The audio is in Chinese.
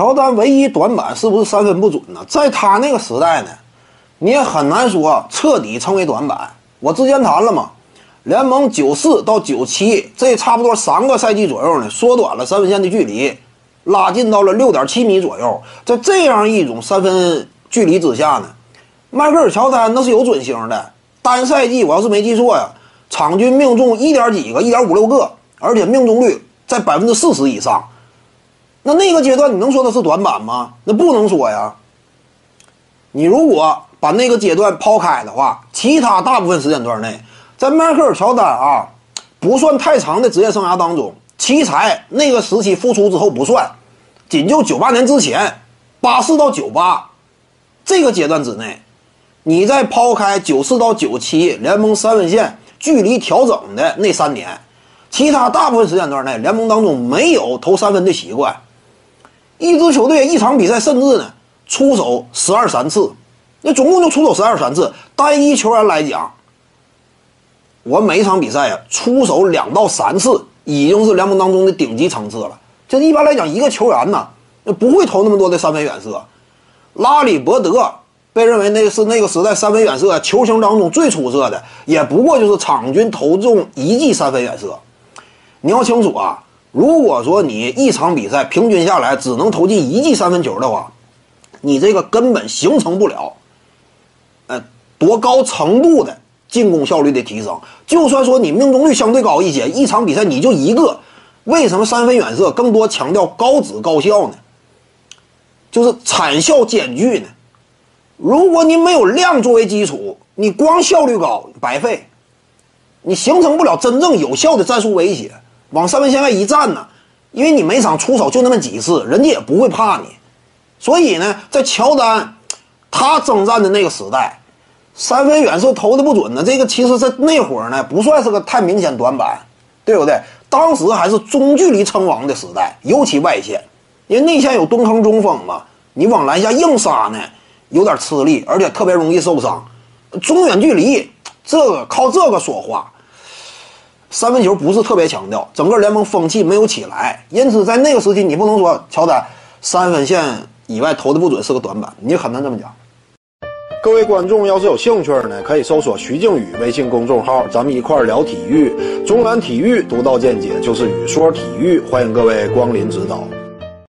乔丹唯一短板是不是三分不准呢？在他那个时代呢，你也很难说彻底成为短板。我之前谈了嘛，联盟九四到九七这差不多三个赛季左右呢，缩短了三分线的距离，拉近到了六点七米左右。在这样一种三分距离之下呢，迈克尔乔丹那是有准星的，单赛季我要是没记错呀，场均命中一点几个，一点五六个，而且命中率在百分之四十以上。那那个阶段你能说它是短板吗？那不能说呀。你如果把那个阶段抛开的话，其他大部分时间段内，在迈克尔乔丹啊不算太长的职业生涯当中，奇才那个时期复出之后不算，仅就九八年之前，八四到九八这个阶段之内，你再抛开九四到九七联盟三分线距离调整的那三年，其他大部分时间段内，联盟当中没有投三分的习惯。一支球队一场比赛甚至呢出手十二三次，那总共就出手十二三次。单一球员来讲，我每一场比赛啊出手两到三次，已经是联盟当中的顶级层次了。这一般来讲，一个球员呢那不会投那么多的三分远射。拉里伯德被认为那是那个时代三分远射球星当中最出色的，也不过就是场均投中一记三分远射。你要清楚啊。如果说你一场比赛平均下来只能投进一记三分球的话，你这个根本形成不了，呃，多高程度的进攻效率的提升。就算说你命中率相对高一些，一场比赛你就一个，为什么三分远射更多强调高质高效呢？就是产效兼具呢。如果你没有量作为基础，你光效率高白费，你形成不了真正有效的战术威胁。往三分线外一站呢，因为你每场出手就那么几次，人家也不会怕你。所以呢，在乔丹他征战的那个时代，三分远射投的不准呢，这个其实在那会儿呢不算是个太明显短板，对不对？当时还是中距离称王的时代，尤其外线，因为内线有蹲坑中锋嘛，你往篮下硬杀呢有点吃力，而且特别容易受伤。中远距离这个靠这个说话。三分球不是特别强调，整个联盟风气没有起来，因此在那个时期，你不能说乔丹三分线以外投的不准是个短板，你很难这么讲。各位观众要是有兴趣呢，可以搜索徐静宇微信公众号，咱们一块聊体育，中南体育独到见解就是语说体育，欢迎各位光临指导。